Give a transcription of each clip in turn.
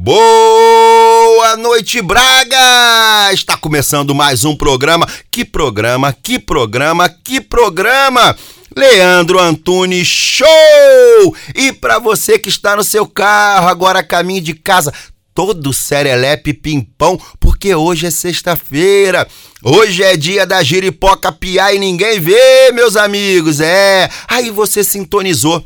Boa noite, Braga! Está começando mais um programa. Que programa, que programa, que programa! Leandro Antunes Show! E para você que está no seu carro, agora caminho de casa, todo serelepe pimpão, porque hoje é sexta-feira. Hoje é dia da giripoca piar e ninguém vê, meus amigos. É, aí você sintonizou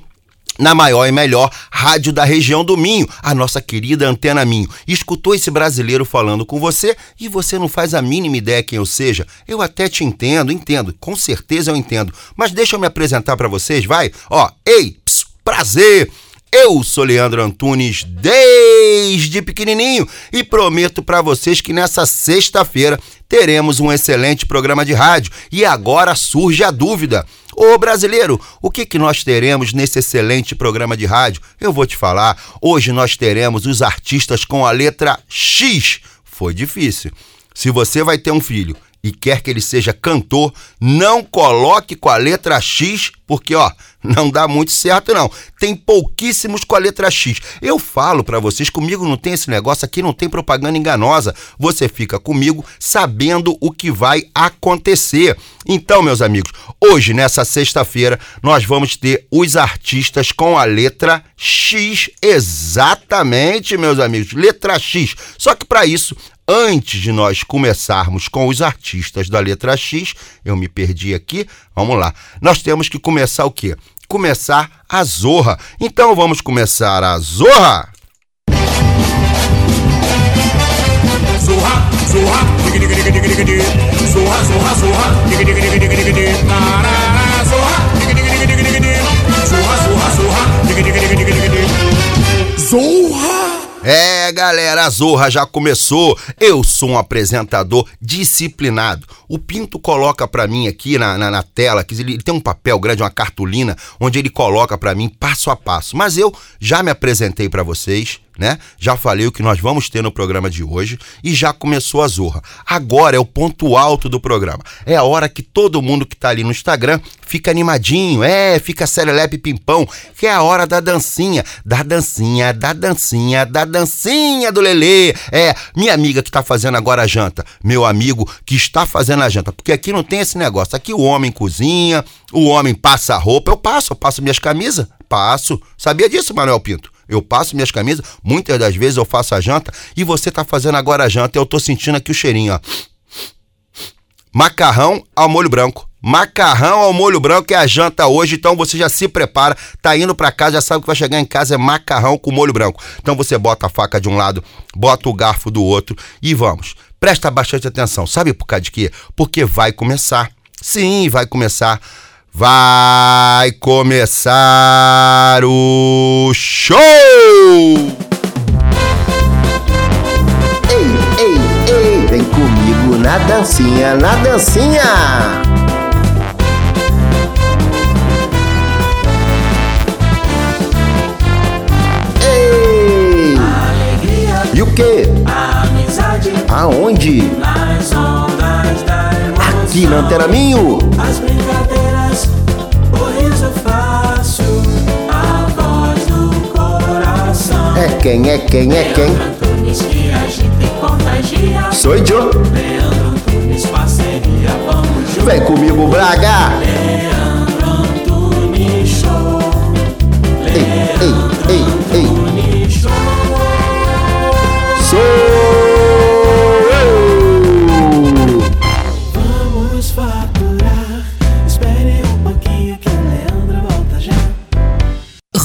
na maior e melhor rádio da região do Minho, a nossa querida Antena Minho. Escutou esse brasileiro falando com você e você não faz a mínima ideia quem eu seja? Eu até te entendo, entendo, com certeza eu entendo. Mas deixa eu me apresentar para vocês, vai? Ó, ei, psiu, prazer! Eu sou Leandro Antunes desde pequenininho e prometo para vocês que nessa sexta-feira teremos um excelente programa de rádio. E agora surge a dúvida: Ô brasileiro, o que, que nós teremos nesse excelente programa de rádio? Eu vou te falar. Hoje nós teremos os artistas com a letra X. Foi difícil. Se você vai ter um filho e quer que ele seja cantor, não coloque com a letra X, porque ó, não dá muito certo não. Tem pouquíssimos com a letra X. Eu falo para vocês, comigo não tem esse negócio aqui, não tem propaganda enganosa. Você fica comigo sabendo o que vai acontecer. Então, meus amigos, hoje nessa sexta-feira nós vamos ter os artistas com a letra X, exatamente, meus amigos, letra X. Só que para isso antes de nós começarmos com os artistas da letra X, eu me perdi aqui, vamos lá. Nós temos que começar o quê? Começar a Zorra. Então vamos começar a Zorra. Zorra, zorra. Zorra, zorra, zorra. Zorra. Zorra, zorra, zorra. Zorra! É, galera, a Zorra já começou. Eu sou um apresentador disciplinado. O Pinto coloca para mim aqui na, na, na tela, que ele, tem um papel grande, uma cartolina, onde ele coloca para mim passo a passo. Mas eu já me apresentei para vocês, né? Já falei o que nós vamos ter no programa de hoje e já começou a zorra. Agora é o ponto alto do programa. É a hora que todo mundo que tá ali no Instagram fica animadinho, é, fica serelepe pimpão, que é a hora da dancinha, da dancinha, da dancinha, da dancinha do Lelê. É, minha amiga que tá fazendo agora a janta, meu amigo que está fazendo a janta, porque aqui não tem esse negócio. Aqui o homem cozinha, o homem passa a roupa, eu passo, eu passo minhas camisas, passo. Sabia disso, Manuel Pinto? Eu passo minhas camisas, muitas das vezes eu faço a janta e você tá fazendo agora a janta e eu tô sentindo aqui o cheirinho, ó. Macarrão ao molho branco. Macarrão ao molho branco é a janta hoje, então você já se prepara, tá indo para casa, já sabe que vai chegar em casa é macarrão com molho branco. Então você bota a faca de um lado, bota o garfo do outro e vamos. Presta bastante atenção. Sabe por causa de quê? Porque vai começar. Sim, vai começar Vai começar o show! Ei, ei, ei, vem comigo na dancinha, na dancinha! Ei! Alegria, e o que? amizade, Aonde? nas ondas da emoção. Aqui na Antena Minho! As brincadeiras, É quem, é quem, é quem? Antunes que agita e contagia. Sou eu! Leandro parceria, vamos juntos. Vem comigo, Braga! Leandro Show. Ei, ei, ei, ei! Show. Sou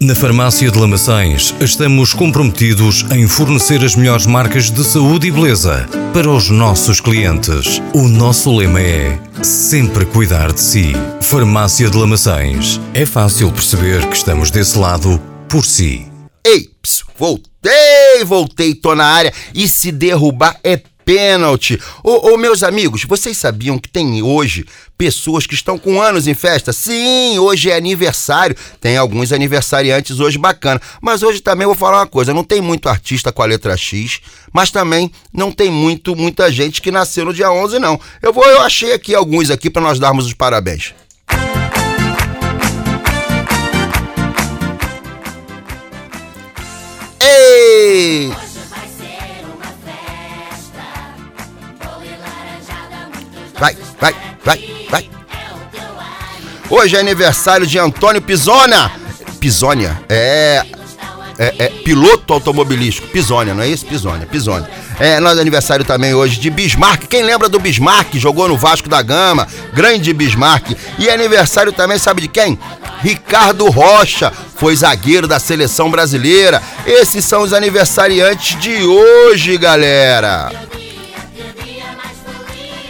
Na Farmácia de Lamaçães estamos comprometidos em fornecer as melhores marcas de saúde e beleza para os nossos clientes. O nosso lema é sempre cuidar de si. Farmácia de Lamaçães. É fácil perceber que estamos desse lado por si. Ei, voltei, voltei, tô na área. E se derrubar é pênalti. Ô, ô, meus amigos, vocês sabiam que tem hoje pessoas que estão com anos em festa? Sim, hoje é aniversário. Tem alguns aniversariantes hoje bacana. Mas hoje também vou falar uma coisa: não tem muito artista com a letra X, mas também não tem muito muita gente que nasceu no dia 11, não. Eu vou, eu achei aqui alguns aqui para nós darmos os parabéns. Ei! Vai, vai, vai, vai. Hoje é aniversário de Antônio Pisona. Pisônia, é, é, é piloto automobilístico. Pisônia, não é isso? Pisônia, Pisônia. É, nosso aniversário também hoje de Bismarck. Quem lembra do Bismarck? Jogou no Vasco da Gama. Grande Bismarck. E aniversário também, sabe de quem? Ricardo Rocha. Foi zagueiro da seleção brasileira. Esses são os aniversariantes de hoje, galera.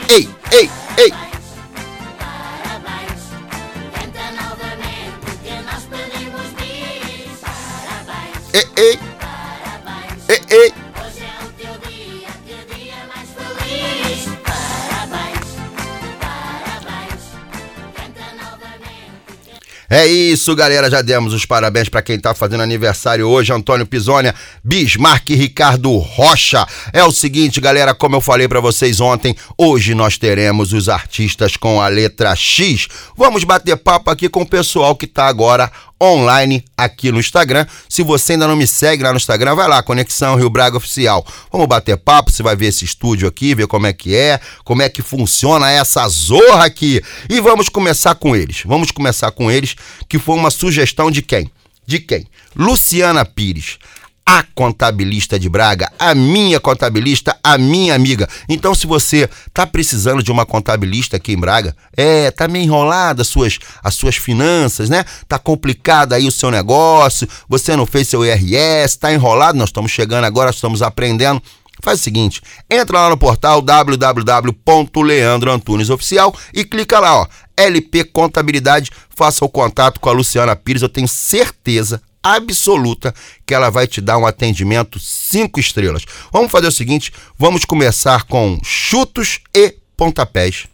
Ei, ei, ei. Ei, ei. Ei, ei. É isso, galera. Já demos os parabéns para quem tá fazendo aniversário hoje, Antônio Pisônia, Bismarck Ricardo Rocha. É o seguinte, galera, como eu falei para vocês ontem, hoje nós teremos os artistas com a letra X. Vamos bater papo aqui com o pessoal que tá agora online aqui no Instagram. Se você ainda não me segue lá no Instagram, vai lá, Conexão Rio Braga Oficial. Vamos bater papo, você vai ver esse estúdio aqui, ver como é que é, como é que funciona essa zorra aqui. E vamos começar com eles. Vamos começar com eles, que foi uma sugestão de quem? De quem? Luciana Pires a contabilista de Braga, a minha contabilista, a minha amiga. Então, se você tá precisando de uma contabilista aqui em Braga, é, tá meio enrolada as suas, as suas finanças, né? Tá complicado aí o seu negócio, você não fez seu IRS, tá enrolado, nós estamos chegando agora, estamos aprendendo. Faz o seguinte, entra lá no portal www.leandroantunesoficial e clica lá, ó, LP Contabilidade, faça o contato com a Luciana Pires, eu tenho certeza absoluta que ela vai te dar um atendimento cinco estrelas. Vamos fazer o seguinte, vamos começar com chutos e pontapés.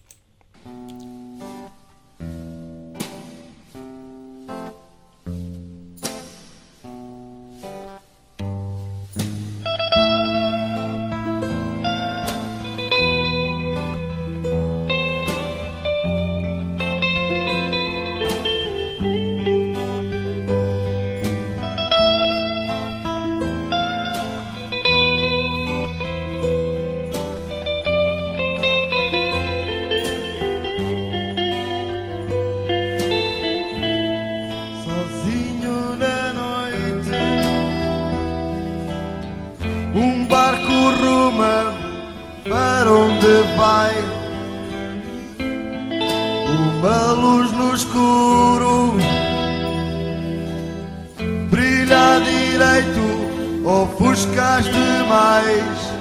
Mais.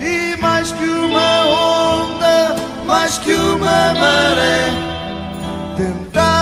E mais que uma onda, mais que uma maré. Tentaram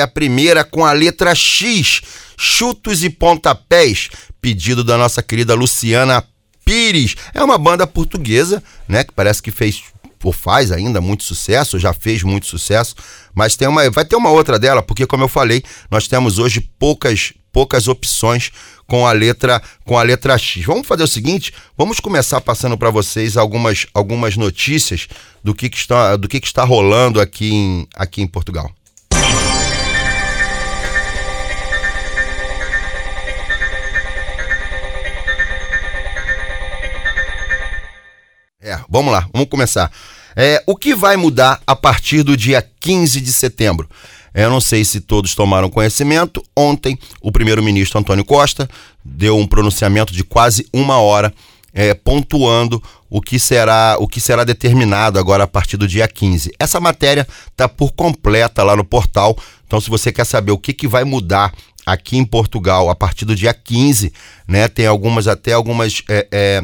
a primeira com a letra X, chutos e pontapés, pedido da nossa querida Luciana Pires. É uma banda portuguesa, né, que parece que fez ou faz ainda muito sucesso, já fez muito sucesso, mas tem uma, vai ter uma outra dela, porque como eu falei, nós temos hoje poucas poucas opções com a letra com a letra X. Vamos fazer o seguinte, vamos começar passando para vocês algumas algumas notícias do que, que está do que, que está rolando aqui em, aqui em Portugal. Vamos lá, vamos começar. É, o que vai mudar a partir do dia 15 de setembro? É, Eu não sei se todos tomaram conhecimento. Ontem, o primeiro-ministro Antônio Costa deu um pronunciamento de quase uma hora, é, pontuando o que será o que será determinado agora a partir do dia 15. Essa matéria está por completa lá no portal. Então, se você quer saber o que, que vai mudar aqui em Portugal a partir do dia 15, né? Tem algumas até algumas é, é,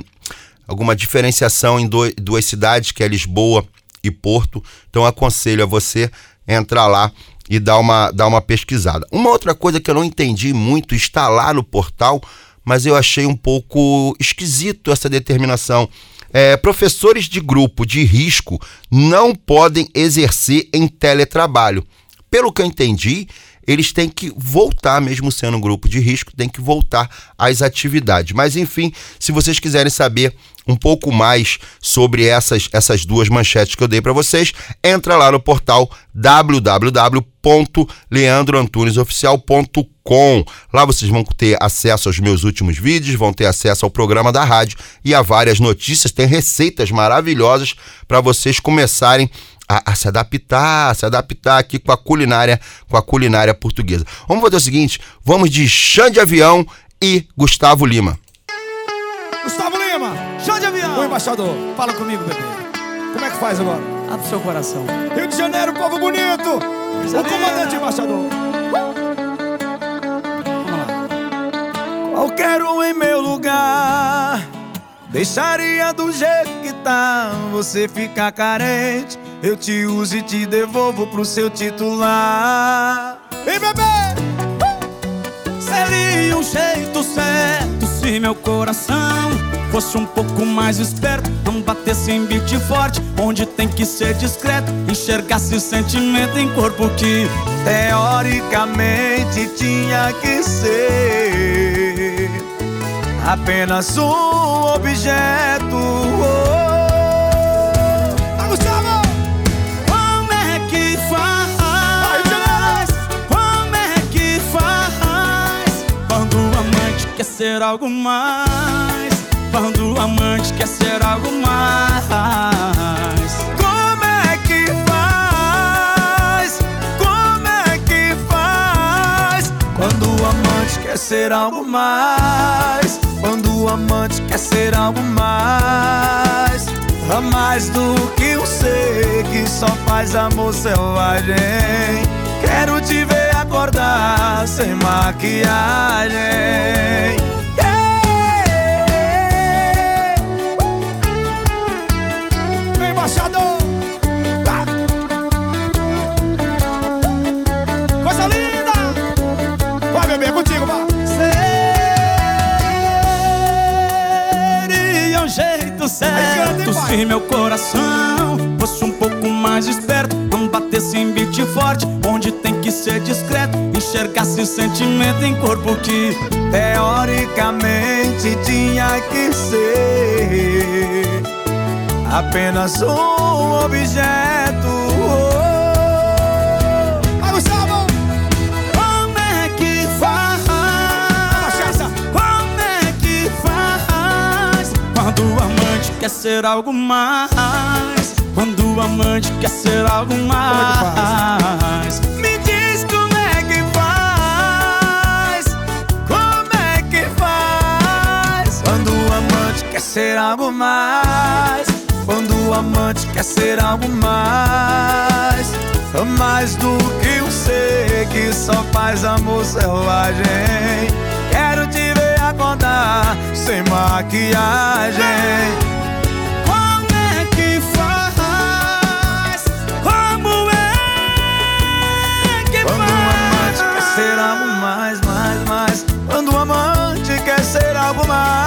alguma diferenciação em duas cidades, que é Lisboa e Porto. Então aconselho a você entrar lá e dar uma, dar uma pesquisada. Uma outra coisa que eu não entendi muito está lá no portal, mas eu achei um pouco esquisito essa determinação. É, professores de grupo de risco não podem exercer em teletrabalho. Pelo que eu entendi, eles têm que voltar, mesmo sendo um grupo de risco, tem que voltar às atividades. Mas enfim, se vocês quiserem saber um pouco mais sobre essas, essas duas manchetes que eu dei para vocês, entra lá no portal www.leandroantunesoficial.com. Lá vocês vão ter acesso aos meus últimos vídeos, vão ter acesso ao programa da rádio e a várias notícias, tem receitas maravilhosas para vocês começarem a, a se adaptar, a se adaptar aqui com a culinária, com a culinária portuguesa. Vamos fazer o seguinte, vamos de chão de avião e Gustavo Lima. O embaixador, fala comigo, bebê. Como é que faz agora? Abre seu coração. Rio de Janeiro, povo bonito. O comandante embaixador. Qualquer um em meu lugar Deixaria do jeito que tá Você fica carente Eu te uso e te devolvo pro seu titular E bebê Seria um jeito certo se meu coração fosse um pouco mais esperto, não batesse em beat forte, onde tem que ser discreto, enxergasse sentimento em corpo que teoricamente tinha que ser apenas um objeto. Quer ser algo mais. Quando o amante quer ser algo mais. Como é que faz? Como é que faz? Quando o amante quer ser algo mais. Quando o amante quer ser algo mais. A mais do que um ser que só faz amor selvagem. Quero te ver acordar sem maquiagem. Yeah! Embaixador! Tá. Coisa linda! Vai, bebê, é contigo, vai! Seria um jeito certo se meu coração fosse um pouco mais esperto, não batesse em beat forte, enxergasse sentimento em corpo que teoricamente tinha que ser apenas um objeto. Gustavo! Como é que faz? Como é que faz? Quando o amante quer ser algo mais. Quando o amante quer ser algo mais. Ser algo mais. Quando o amante quer ser algo mais. Mais do que um ser que só faz amor selvagem. Quero te ver acordar sem maquiagem. Como é que faz? Como é que Quando o amante quer ser algo mais, mais, mais. Quando o amante quer ser algo mais.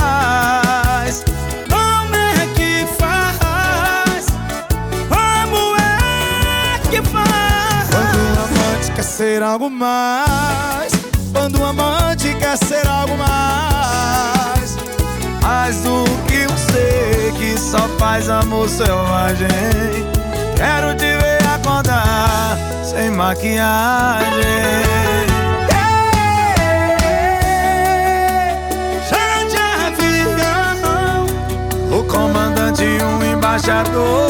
Ser algo mais. Quando o amante quer ser algo mais. Mais do que ser que só faz amor selvagem. Quero te ver acordar sem maquiagem. Chá de avião, o comandante um embaixador.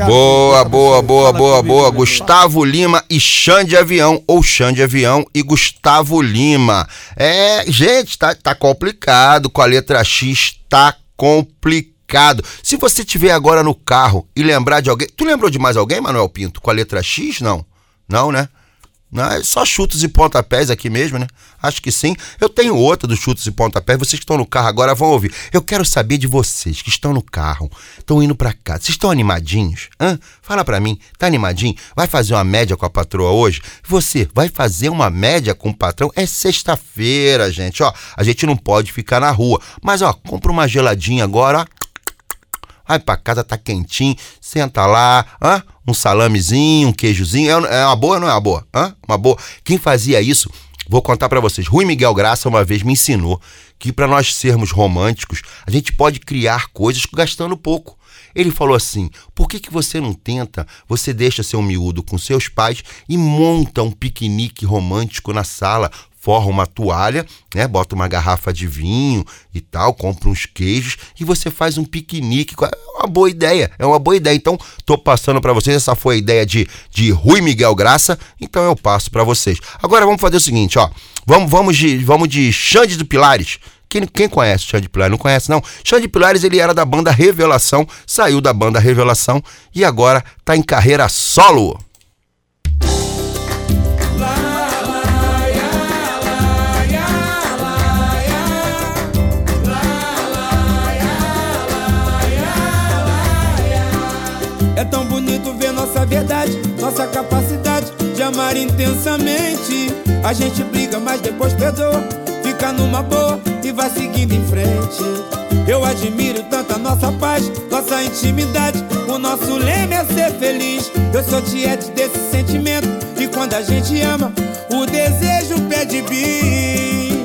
Obrigado. Boa, boa, boa, boa, boa. né? Gustavo Lima e Xande Avião, ou Xande Avião e Gustavo Lima. É, gente, tá, tá complicado. Com a letra X, tá complicado. Se você tiver agora no carro e lembrar de alguém. Tu lembrou de mais alguém, Manuel Pinto? Com a letra X? Não. Não, né? Não, é só chutes e pontapés aqui mesmo, né? Acho que sim. Eu tenho outra dos chutes e pontapés. Vocês que estão no carro agora vão ouvir. Eu quero saber de vocês que estão no carro, estão indo pra casa. Vocês estão animadinhos? Hã? Fala pra mim. Tá animadinho? Vai fazer uma média com a patroa hoje? Você vai fazer uma média com o patrão? É sexta-feira, gente. Ó, a gente não pode ficar na rua. Mas, ó, compra uma geladinha agora, ó. Vai pra casa, tá quentinho, senta lá, hã? Um salamezinho, um queijozinho. É, é uma boa ou não é uma boa? Hã? Uma boa. Quem fazia isso, vou contar pra vocês. Rui Miguel Graça uma vez me ensinou que pra nós sermos românticos, a gente pode criar coisas gastando pouco. Ele falou assim: por que, que você não tenta? Você deixa seu miúdo com seus pais e monta um piquenique romântico na sala, forra uma toalha, né? Bota uma garrafa de vinho e tal, compra uns queijos e você faz um piquenique. É uma boa ideia, é uma boa ideia. Então, tô passando para vocês. Essa foi a ideia de, de Rui Miguel Graça, então eu passo para vocês. Agora vamos fazer o seguinte, ó. Vamos, vamos de, vamos de Xande do Pilares. Quem, quem conhece o Xande Pilares? Não conhece, não? Xande Pilares, ele era da banda Revelação, saiu da banda Revelação e agora tá em carreira solo. Intensamente. A gente briga, mas depois perdoa. Fica numa boa e vai seguindo em frente. Eu admiro tanto a nossa paz, nossa intimidade. O nosso lema é ser feliz. Eu sou tiete desse sentimento. E quando a gente ama, o desejo pede bis.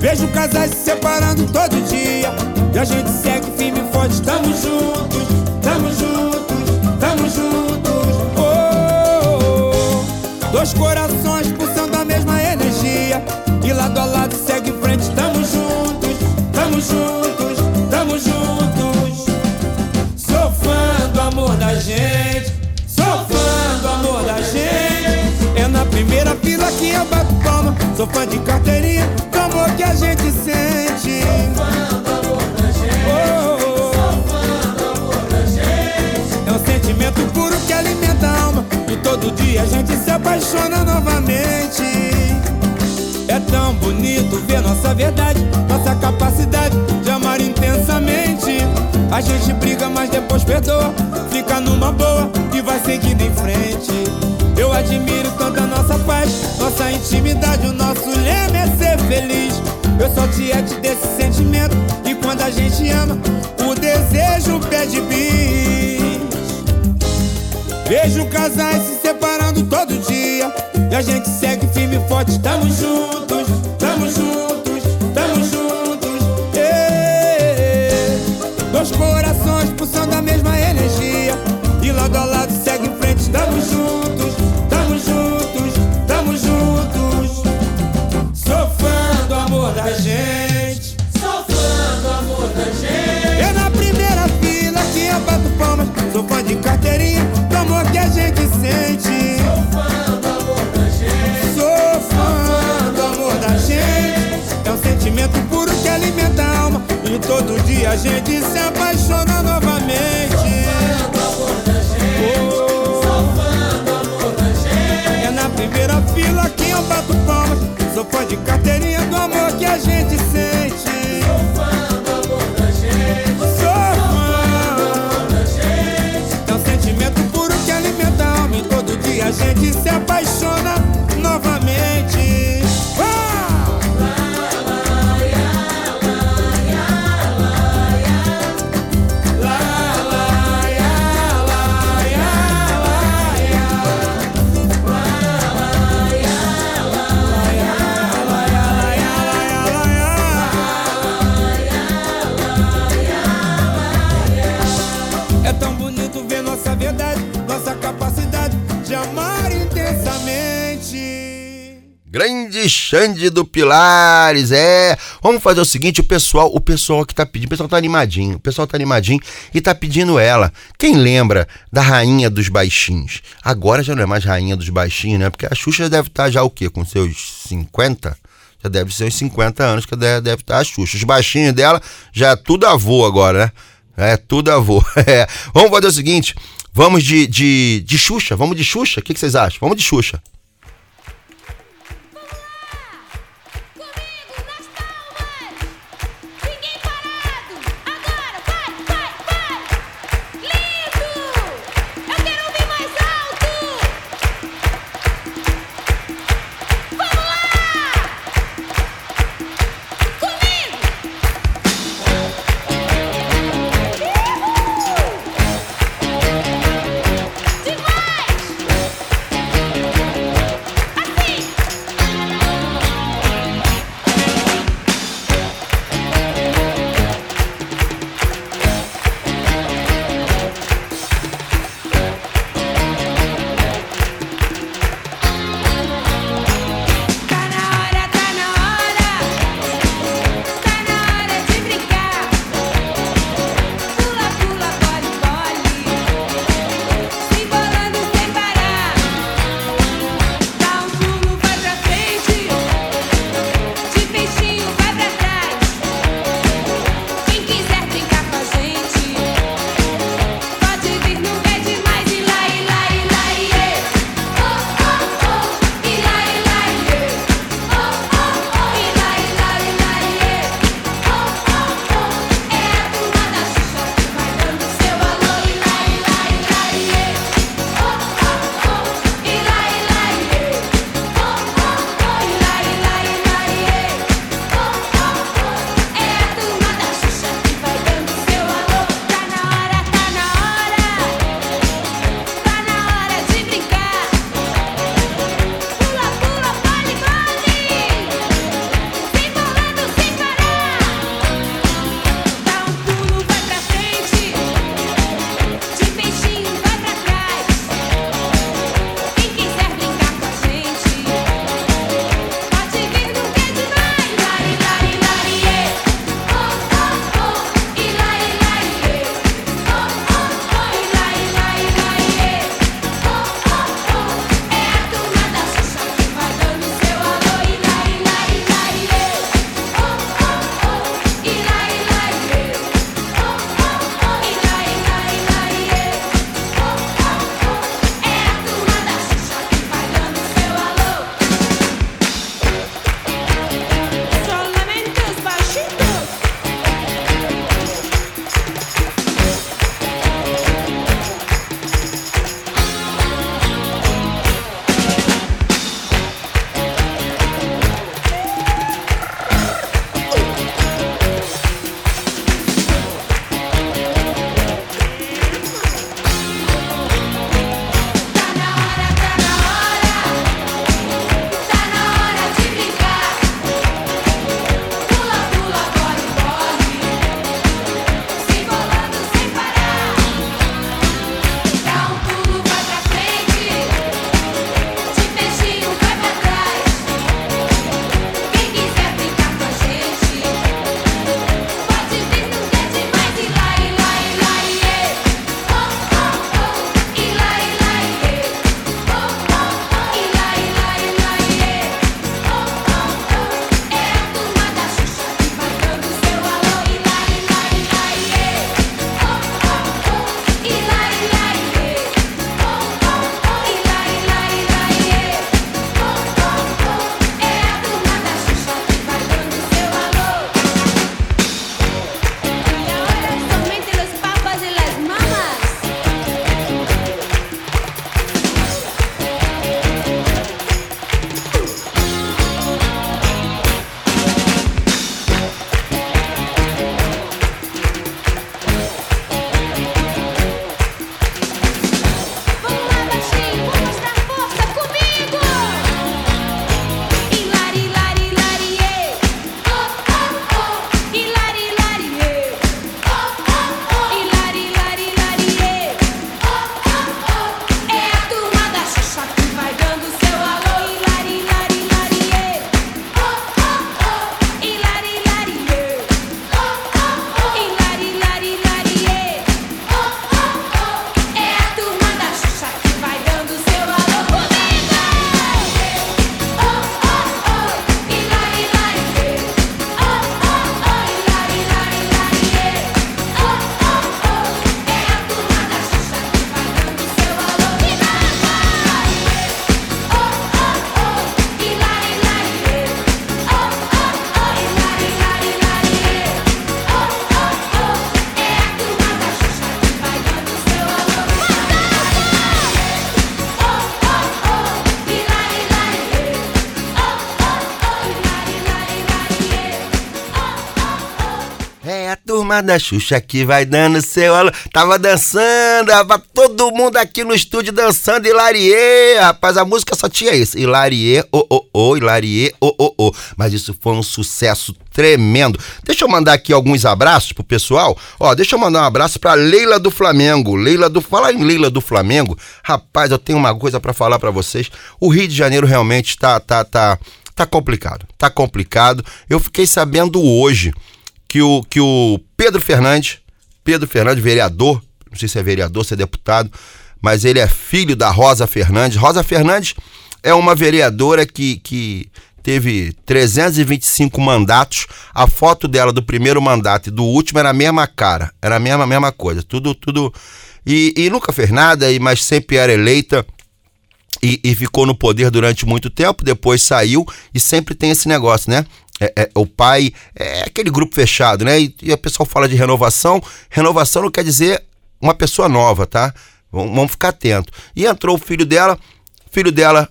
Vejo casais se separando todo dia. E a gente segue firme e forte. Tamo juntos, tamo juntos, corações pulsando a mesma energia. E lado a lado segue em frente. Tamo juntos, tamo juntos, tamo juntos. Sou fã do amor da gente. Sou fã do amor da gente. É na primeira fila que eu bato palma. Sou fã de carteirinha, todo dia a gente se apaixona novamente. É tão bonito ver nossa verdade, nossa capacidade de amar intensamente. A gente briga, mas depois perdoa. Fica numa boa e vai seguindo em frente. Eu admiro tanto a nossa paz, nossa intimidade. O nosso lema é ser feliz. Eu sou tiete desse sentimento. E quando a gente ama, o desejo pede bis. Vejo casais se separando todo dia. E a gente segue firme e forte. Tamo juntos, tamo juntos, a gente se apaixona novamente. Oh. É na primeira fila que eu bato palmas. Sou fã de carteirinha do amor que a gente sente. Sou fã do amor da gente. Sou fã. É um sentimento puro que alimenta a alma. E todo dia a gente se apaixona Xande do Pilares, é. Vamos fazer o seguinte, o pessoal, o pessoal que tá pedindo, o pessoal tá animadinho, o pessoal tá animadinho e tá pedindo ela. Quem lembra da rainha dos baixinhos? Agora já não é mais rainha dos baixinhos, né? Porque a Xuxa deve estar já o quê? Com seus 50? Já deve ser uns 50 anos que deve, estar a Xuxa. Os baixinhos dela já é tudo avô agora, né? É tudo avô. É. Vamos fazer o seguinte, vamos de, de, de Xuxa, vamos de Xuxa? O que, que vocês acham? Vamos de Xuxa. Da Xuxa que vai dando seu alô. Tava dançando, tava todo mundo aqui no estúdio dançando Hilarie, rapaz. A música só tinha isso. Hilarie, oh, oh, oh, Hilarie, oh, oh, oh. Mas isso foi um sucesso tremendo. Deixa eu mandar aqui alguns abraços pro pessoal. Ó, deixa eu mandar um abraço pra Leila do Flamengo. Leila do. Fala em Leila do Flamengo. Rapaz, eu tenho uma coisa pra falar pra vocês. O Rio de Janeiro realmente tá, tá, tá. Tá complicado, tá complicado. Eu fiquei sabendo hoje que o, que o Pedro Fernandes, Pedro Fernandes, vereador, não sei se é vereador, se é deputado, mas ele é filho da Rosa Fernandes. Rosa Fernandes é uma vereadora que, que teve 325 mandatos. A foto dela do primeiro mandato e do último era a mesma cara, era a mesma, mesma coisa, tudo, tudo. E, e nunca fez nada, e- mas sempre era eleita e, e ficou no poder durante muito tempo, depois saiu e sempre tem esse negócio, né? É, é, o pai é aquele grupo fechado, né? E, e o pessoal fala de renovação. Renovação não quer dizer uma pessoa nova, tá? Vamos, vamos ficar atento. E entrou o filho dela, filho dela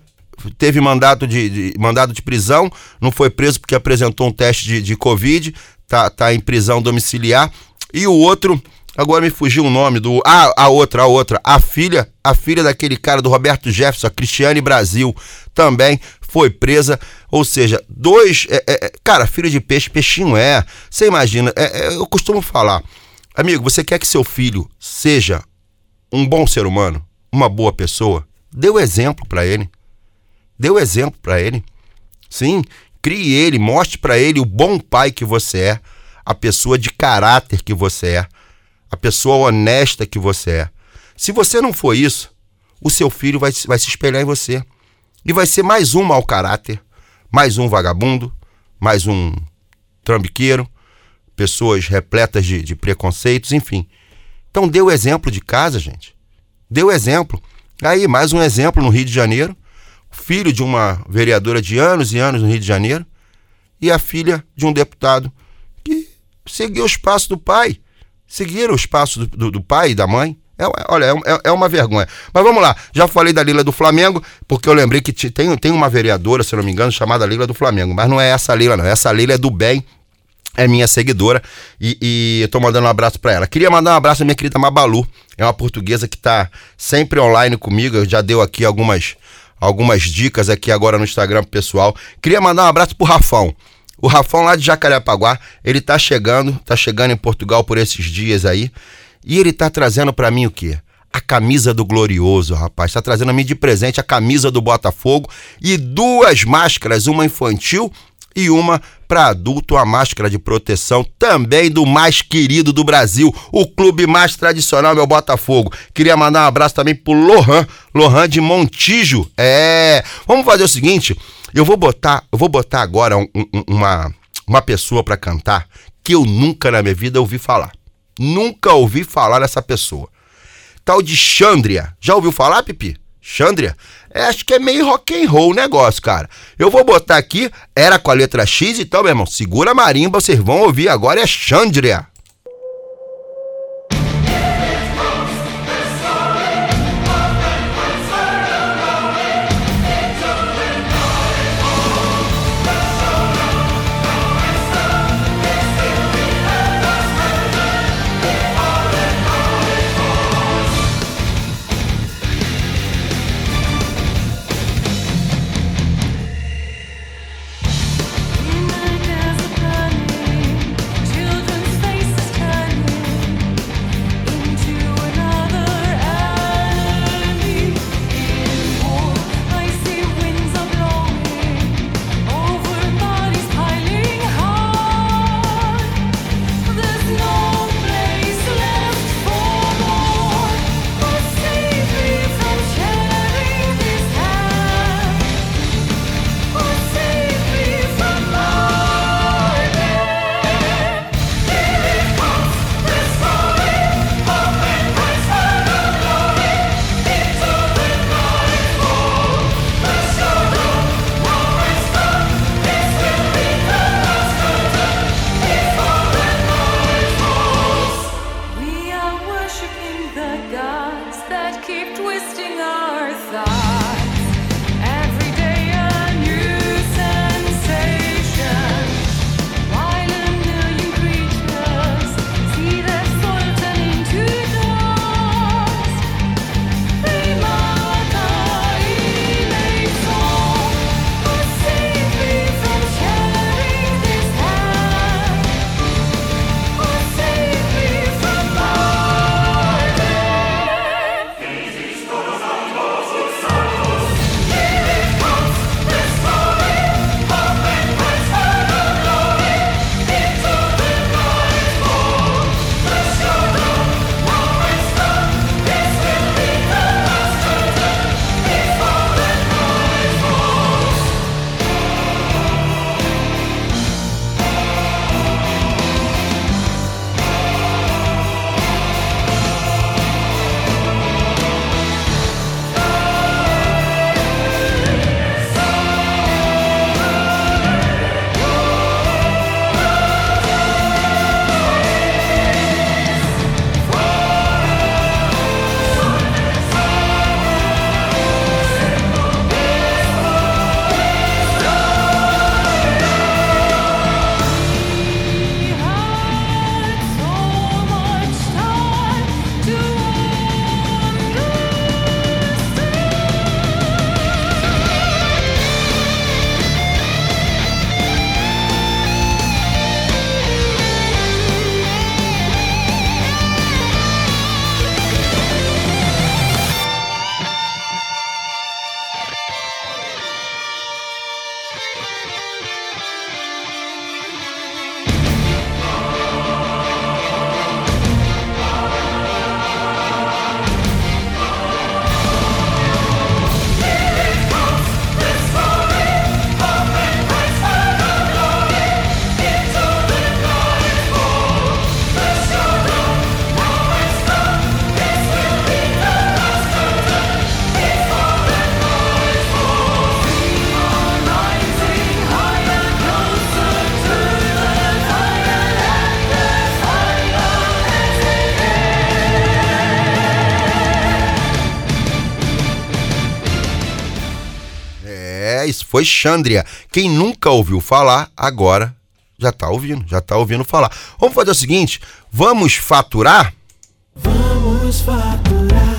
teve mandato de, de- mandado de prisão, não foi preso porque apresentou um teste de, de Covid, tá, tá em prisão domiciliar. E o outro, agora me fugiu o nome do. Ah, a outra, a outra, a filha, a filha daquele cara do Roberto Jefferson, a Cristiane Brasil, também foi presa. Ou seja, dois. é, é, é, cara, filho de peixe, peixinho é. Você imagina, é, é, eu costumo falar, amigo, você quer que seu filho seja um bom ser humano, uma boa pessoa? Dê o exemplo pra ele. Dê o exemplo pra ele. Sim, crie ele, mostre pra ele o bom pai que você é, a pessoa de caráter que você é, a pessoa honesta que você é. Se você não for isso, o seu filho vai, vai se espelhar em você. E vai ser mais um mau caráter, mais um vagabundo, mais um trambiqueiro, pessoas repletas de, de preconceitos, enfim. Então dê o exemplo de casa, gente. Dê o exemplo. Aí, mais um exemplo no Rio de Janeiro. Filho de uma vereadora de anos e anos no Rio de Janeiro. E a filha de um deputado que seguiu os passos do pai. Seguiram os passos do, do- do pai e da mãe. É, é- olha, é, é- é uma vergonha. Mas vamos lá. Já falei da Lila do Flamengo, porque eu lembrei que tem, tem uma vereadora, se não me engano, chamada Lila do Flamengo. Mas não é essa Lila, não. Essa Lila é do bem é minha seguidora e, e eu tô mandando um abraço pra ela. Queria mandar um abraço à minha querida Mabalu, é uma portuguesa que tá sempre online comigo, eu já deu aqui algumas algumas dicas aqui agora no Instagram pro pessoal. Queria mandar um abraço pro Rafão. O Rafão lá de Jacarepaguá, ele tá chegando, tá chegando em Portugal por esses dias aí, e ele tá trazendo pra mim o quê? A camisa do Glorioso, rapaz. Tá trazendo a mim de presente a camisa do Botafogo e duas máscaras, uma infantil e uma para adulto, a máscara de proteção também do mais querido do Brasil, o clube mais tradicional, meu Botafogo. Queria mandar um abraço também pro Lohan, Lohan de Montijo. É, vamos fazer o seguinte, eu vou botar, eu vou botar agora um- um- uma uma pessoa para cantar que eu nunca na minha vida ouvi falar. Nunca ouvi falar dessa pessoa. Tal de Xandria. Já ouviu falar, Pipi? Xandria? É, acho que é meio rock and roll o negócio, cara. Eu vou botar aqui, era com a letra X, então, meu irmão, segura a marimba, vocês vão ouvir agora, é Xandria. Foi Xandria. Quem nunca ouviu falar, agora já tá ouvindo, já tá ouvindo falar. Vamos fazer o seguinte, vamos faturar? Vamos faturar.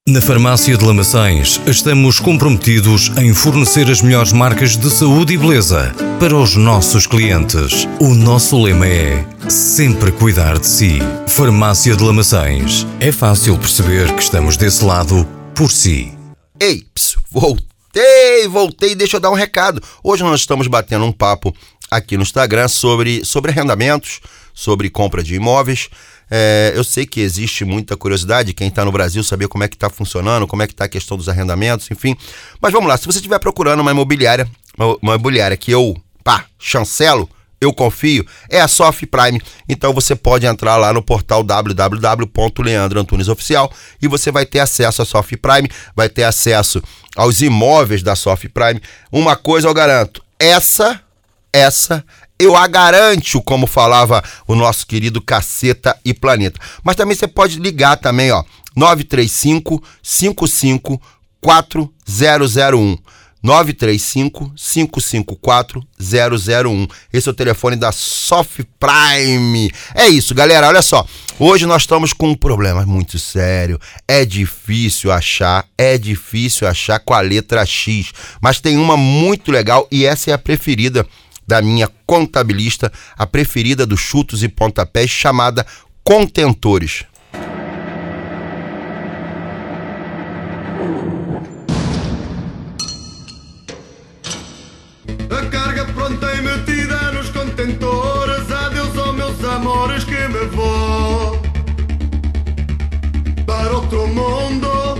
Na Farmácia de Lamaçães, estamos comprometidos em fornecer as melhores marcas de saúde e beleza para os nossos clientes. O nosso lema é sempre cuidar de si. Farmácia de Lamaçães. É fácil perceber que estamos desse lado por si. Ei, voltei, voltei, deixa eu dar um recado. Hoje nós estamos batendo um papo aqui no Instagram sobre, sobre arrendamentos, sobre compra de imóveis. É, eu sei que existe muita curiosidade, quem está no Brasil, saber como é que está funcionando, como é que está a questão dos arrendamentos, enfim. Mas vamos lá, se você estiver procurando uma imobiliária, uma, imobiliária que eu, pá, chancelo, eu confio, é a Soft Prime. Então você pode entrar lá no portal www.leandroantunesoficial e você vai ter acesso à Soft Prime, vai ter acesso aos imóveis da Soft Prime. Uma coisa eu garanto, essa, essa eu a garanto, como falava o nosso querido Caceta e Planeta. Mas também você pode ligar também, ó, 935 55 4001. 935 554 001. Esse é o telefone da Soft Prime. É isso, galera. Olha só. Hoje nós estamos com um problema muito sério. É difícil achar, é difícil achar com a letra X. Mas tem uma muito legal e essa é a preferida da minha contabilista, a preferida dos chutos e pontapés, chamada Contentores. A carga pronta e metida nos contentores. Adeus aos meus amores que me vou para outro mundo.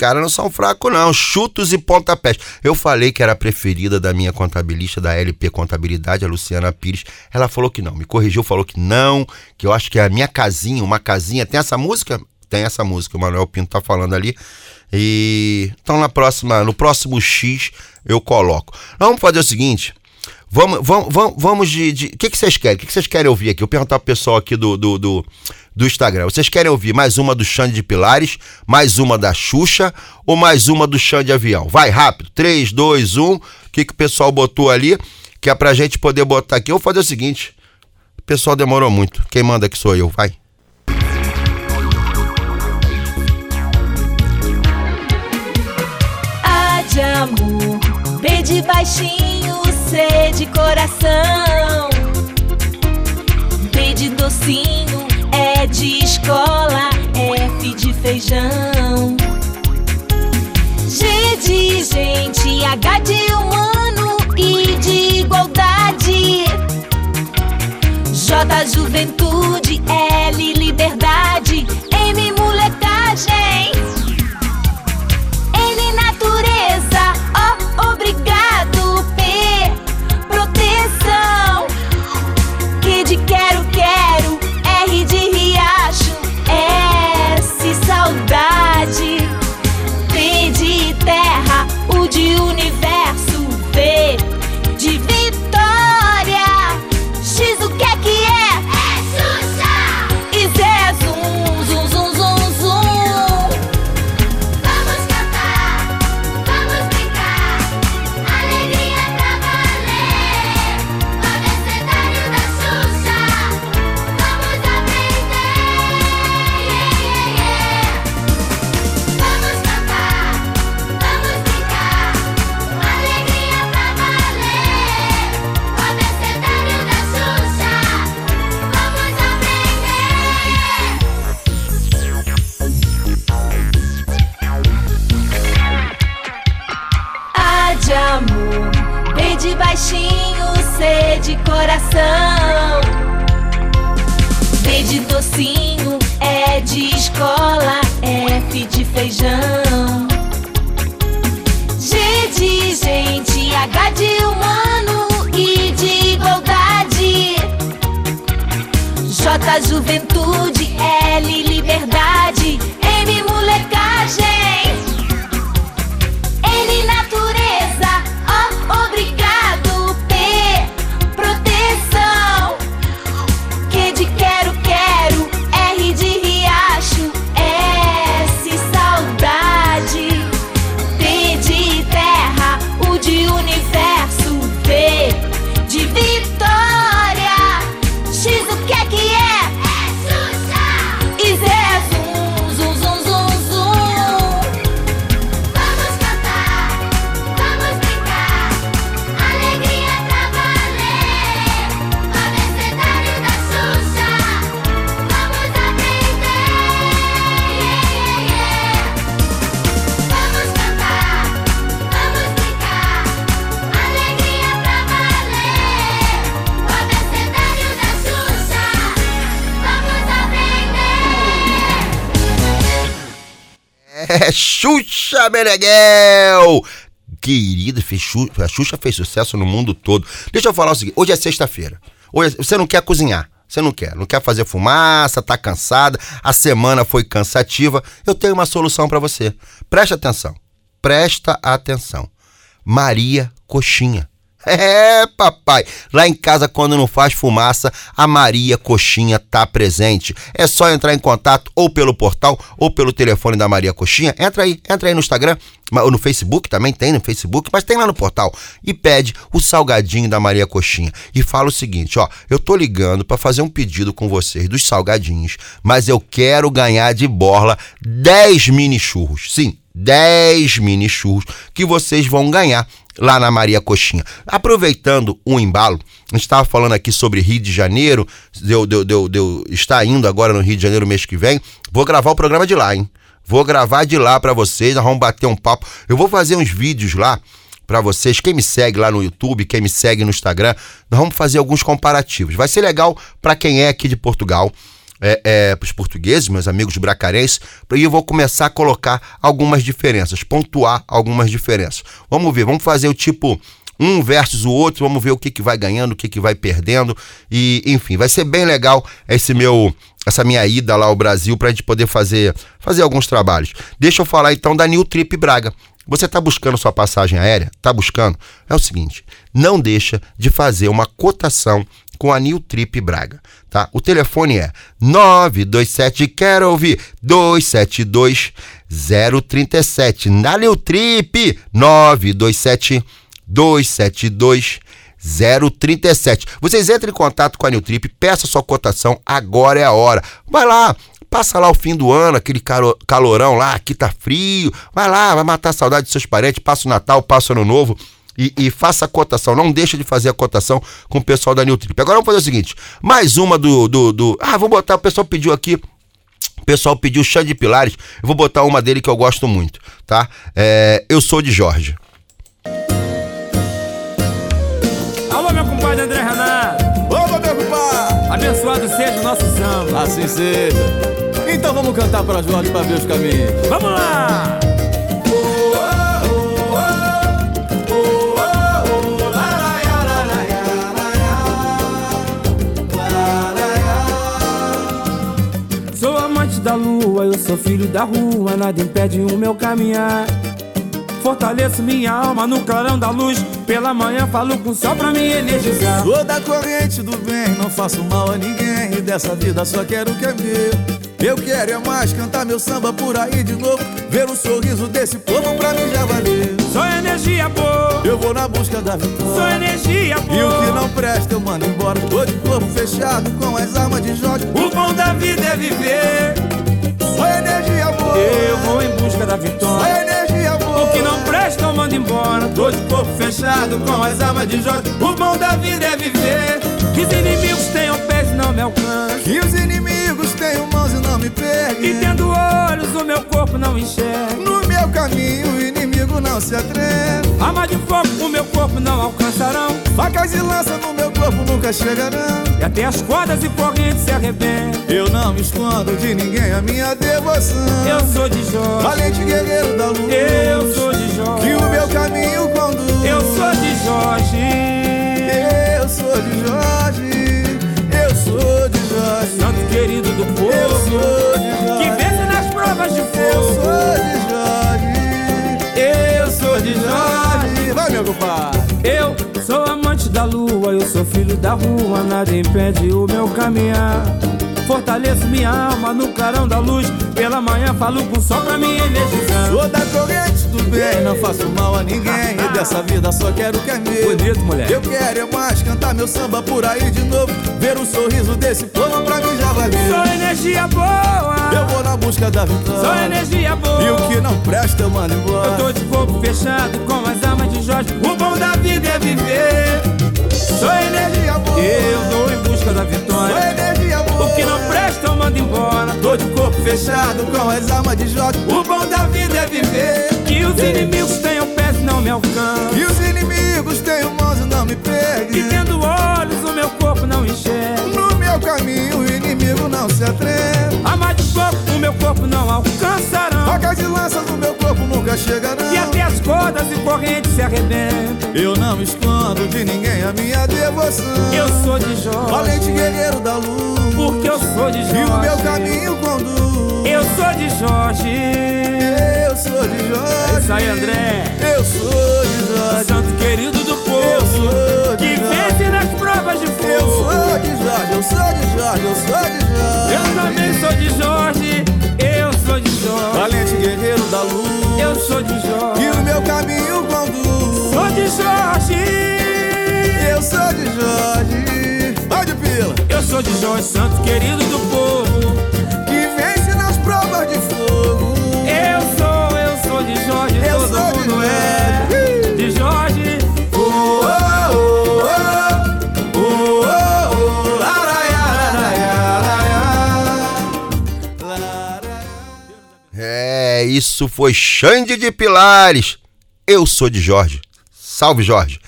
Caras não são fracos, não. Chutos e pontapés. Eu falei que era a preferida da minha contabilista da LP Contabilidade, a Luciana Pires. Ela falou que não. Me corrigiu, falou que não. Que eu acho que é a minha casinha, uma casinha. Tem essa música? Tem essa música. O Manuel Pinto tá falando ali. E então na próxima, no próximo X eu coloco. Vamos fazer o seguinte. Vamos, vamos, vamos, vamos de. de- O que, que vocês querem? O que, que vocês querem ouvir aqui? Eu vou perguntar pro pessoal aqui do, do, do, do Instagram. Vocês querem ouvir mais uma do Xande de Pilares, mais uma da Xuxa ou mais uma do Xande de Avião? Vai rápido. 3, 2, 1. O que, que o pessoal botou ali? Que é pra gente poder botar aqui. Eu vou fazer o seguinte. O pessoal demorou muito. Quem manda aqui sou eu. Vai. De amor, de baixinho, C de coração. D de docinho, E de escola, F de feijão. G de gente, H de humano, I de igualdade. J juventude, L liberdade, M molecagem. Xuxa Meneghel! Querida, a Xuxa fez sucesso no mundo todo. Deixa eu falar o seguinte: hoje é sexta-feira. Hoje é- você não quer cozinhar. Você não quer, não quer fazer fumaça, tá cansada, a semana foi cansativa. Eu tenho uma solução pra você. Presta atenção. Presta atenção. Maria Coxinha. É, papai. Lá em casa, quando não faz fumaça, a Maria Coxinha tá presente. É só entrar em contato ou pelo portal ou pelo telefone da Maria Coxinha. Entra aí, entra aí no Instagram, no Facebook também tem no Facebook, mas tem lá no portal. E pede o salgadinho da Maria Coxinha. E fala o seguinte, ó, eu tô ligando pra fazer um pedido com vocês dos salgadinhos, mas eu quero ganhar de borla 10 mini churros. Sim, 10 mini churros que vocês vão ganhar lá na Maria Coxinha. Aproveitando o embalo, a gente estava falando aqui sobre Rio de Janeiro, deu, deu, deu, deu, está indo agora no Rio de Janeiro mês que vem. Vou gravar o programa de lá, hein? Vou gravar de lá para vocês, nós vamos bater um papo. Eu vou fazer uns vídeos lá para vocês. Quem me segue lá no YouTube, quem me segue no Instagram, nós vamos fazer alguns comparativos. Vai ser legal para quem é aqui de Portugal. é, para os portugueses, meus amigos bracarenses, e eu vou começar a colocar algumas diferenças, pontuar algumas diferenças. Vamos ver, vamos fazer o tipo um versus o outro, vamos ver o que, que vai ganhando, o que, que vai perdendo, e enfim, vai ser bem legal esse meu essa minha ida lá ao Brasil para a gente poder fazer, fazer alguns trabalhos. Deixa eu falar então da New Trip Braga. Você está buscando sua passagem aérea? Está buscando? É o seguinte, não deixa de fazer uma cotação com a New Trip Braga, tá? O telefone é 927 quero ouvir 272 037 na New Trip 927 272 037. Vocês entrem em contato com a New Trip, peça sua cotação, agora é a hora. Vai lá, passa lá o fim do ano, aquele calorão lá, aqui tá frio. Vai lá, vai matar a saudade dos seus parentes, passa o Natal, passa o Ano Novo. E, e faça a cotação, não deixa de fazer a cotação com o pessoal da New Trip. Agora vamos fazer o seguinte: mais uma do. do, do ah, vou botar, o pessoal pediu aqui o pessoal pediu Xande Pilares. Eu vou botar uma dele que eu gosto muito, tá? É, eu sou de Jorge. Compadre André Renato. Opa, meu compadre! Abençoado seja o nosso samba. Assim seja. Então vamos cantar para Jorge para ver os caminhos. Vamos lá! Sou amante da lua, eu sou filho da rua, nada impede o meu caminhar. Fortaleço minha alma no clarão da luz, pela manhã falo com o céu pra me energizar. Sou da corrente do bem, não faço mal a ninguém. E dessa vida só quero o que é meu. Eu quero é mais cantar meu samba por aí de novo. Ver o sorriso desse povo pra mim já valeu. Sou energia boa, Eu vou na busca da sou vitória energia boa. E o que não presta eu mando embora. Tô de corpo fechado com as armas de Jorge. O bom da vida é viver. Sou energia boa. Eu vou em busca da Sou vitória. O que não presta eu mando embora. Tô de corpo fechado com as armas de Jorge. O bom da vida é viver. Que os inimigos tenham pés e não me alcançam. Que os inimigos tenham mãos e não me E peguem tendo olhos o meu corpo não enxerga. No meu caminho o inimigo não se atreve Arma de fogo o meu corpo não alcançarão. Facas e lança no meu corpo nunca chegarão E até as cordas e correntes se arrebentam. Eu não me escondo de ninguém a minha devoção Eu sou de Jorge. Valente guerreiro da luz Eu sou de Jorge. Que o meu caminho conduz Eu sou de Jorge. Eu sou de Jorge Eu sou de Jorge Santo querido do Eu povo. sou de Jorge Que vence nas provas de Eu fogo. sou de Jorge De Jorge. Vai meu compadre Eu sou amante da lua, eu sou filho da rua, nada impede o meu caminhar. Fortaleço minha alma no clarão da luz, pela manhã falo com o sol pra me energizar. Sou da corrente do bem Não faço mal a ninguém E dessa vida só quero o que é meu Bonito, moleque. Eu quero é mais cantar meu samba por aí de novo Ver o sorriso desse povo pra mim já valeu Sou energia boa, Eu vou na busca da vitória energia boa. E o que não presta eu mando Eu embora tô de corpo fechado com as armas de Jorge. O bom da vida é viver. Sou energia boa, eu vou em busca da vitória. energia boa O que não presta eu mando embora. Tô de corpo fechado com as armas de Jorge O bom da vida é viver. Que os inimigos tenham pés e não me alcançam. E os inimigos tenham mãos e não me E peguem tendo olhos, o meu corpo não enxerga. No meu caminho o inimigo não se atreve meu corpo não alcançarão. Facas e lanças no meu corpo nunca chegarão E até as cordas e correntes se arrebentam. Eu não escondo de ninguém a minha devoção Eu sou de Jorge, Valente guerreiro da luz porque eu sou de E o meu Jorge. caminho conduz Eu sou de Jorge. Eu sou de Jorge Isso aí, André. Eu sou de Jorge Santo querido do Eu povo. sou de Que Jorge vence nas provas de Eu fogo. sou de Jorge, eu sou de Jorge, eu sou de Jorge Eu também sou de Jorge. Valente guerreiro da luz Eu sou de E Jorge. o meu caminho conduz Sou de Jorge. Eu sou de Jorge Vai de pila Eu sou de Jorge, santo querido do povo. Isso foi Xande de Pilares. Eu sou de Jorge. Salve, Jorge.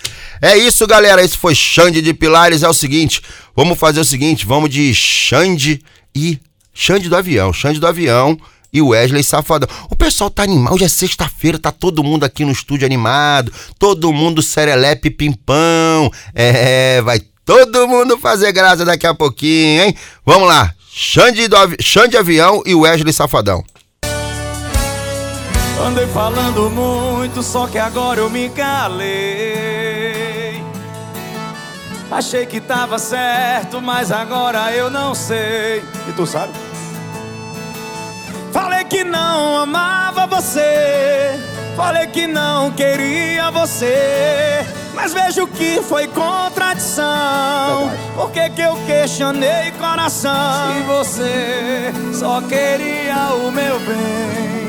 É isso, galera. Esse foi Xande de Pilares. É o seguinte, vamos fazer o seguinte, vamos de Xande e Xande do Avião. Xande do Avião e Wesley Safadão. O pessoal tá animado, hoje é sexta-feira, tá todo mundo aqui no estúdio animado, todo mundo serelepe pimpão. É, vai todo mundo fazer graça daqui a pouquinho, hein? Vamos lá, Xande, do Xande Avião e Wesley Safadão. Andei falando muito, só que agora eu me calei. Achei que tava certo, mas agora eu não sei. E tu sabe? Falei que não amava você. Falei que não queria você. Mas vejo que foi contradição. Por que, que eu questionei coração? Se você só queria o meu bem.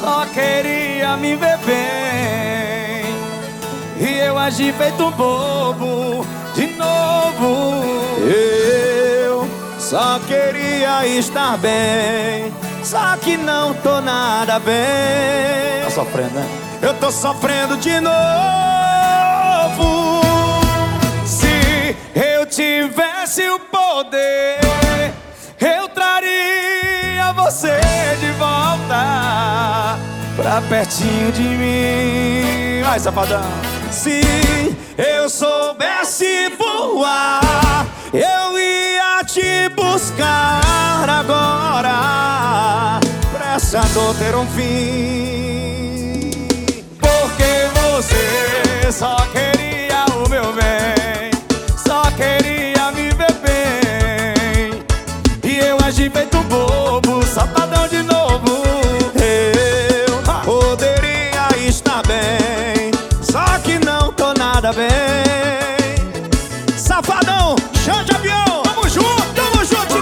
Só queria me ver bem. E eu agi feito um bobo de novo. Eu só queria estar bem. Só que não tô nada bem. Tá sofrendo, né? Eu tô sofrendo de novo. Se eu tivesse o poder, você de volta pra pertinho de mim. Vai, safadão. Se eu soubesse voar, eu ia te buscar agora. Pra essa ter um fim. Porque você só queria o meu bem, só queria eu agi feito bobo, safadão de novo. Eu poderia estar bem, só que não tô nada bem. Safadão, chão de avião, tamo junto, tamo junto!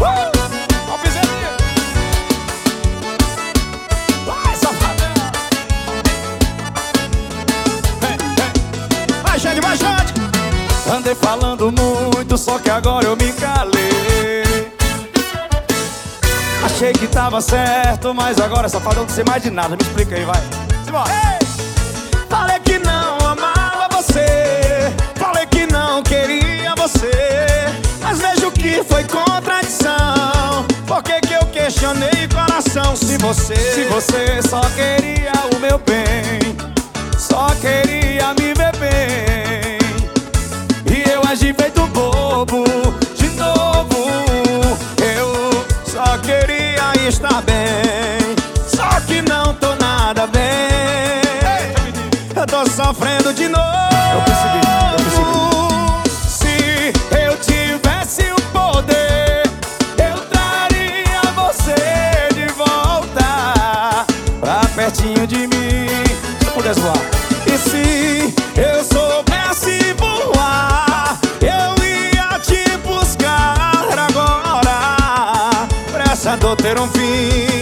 Uh! Piselinho. Vai, safadão! Vai, Xande, vai, Xande! Andei falando muito, só que agora eu me calei. Achei que tava certo, mas agora safadão não sei mais de nada. Me explica aí, vai. Simbora. Falei que não amava você. Falei que não queria você. Mas vejo que foi contradição. Por que, que eu questionei coração? Se você, se você só queria o meu bem, só queria me ver bem. E eu agi feito bobo estar bem, só que não tô nada bem. Eu tô sofrendo de novo. Eu percebi, eu percebi. Se eu tivesse o poder, eu traria você de volta pra pertinho de mim. Se eu pudesse voar. Pra essa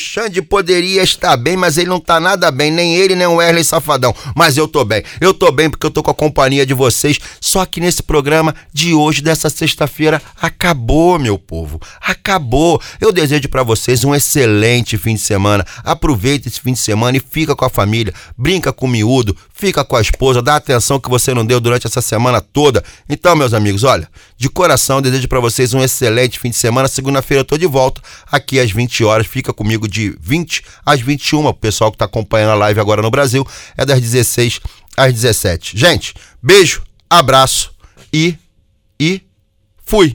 Xande poderia estar bem, mas ele não tá nada bem, nem ele, nem o Wesley Safadão. Mas eu tô bem. Eu tô bem porque eu tô com a companhia de vocês. Só que nesse programa de hoje, dessa sexta-feira, acabou, meu povo. Acabou. Eu desejo pra vocês um excelente fim de semana. Aproveita esse fim de semana e fica com a família. Brinca com o miúdo, fica com a esposa, dá atenção que você não deu durante essa semana toda. Então, meus amigos, olha, de coração, desejo pra vocês um excelente fim de semana. Segunda-feira eu tô de volta aqui às 20 horas. Fica comigo de 20 às 21. O pessoal que tá acompanhando a live agora no Brasil é das 16 às 17. Gente, beijo, abraço e e fui.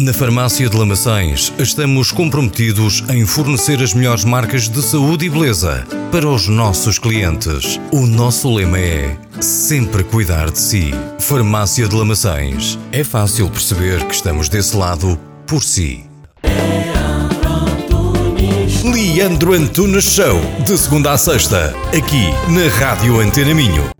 Na Farmácia de Lamaçães, estamos comprometidos em fornecer as melhores marcas de saúde e beleza para os nossos clientes. O nosso lema é sempre cuidar de si. Farmácia de Lamaçães. É fácil perceber que estamos desse lado por si. Leandro Antunes Show, de segunda a sexta, aqui na Rádio Antena Minho.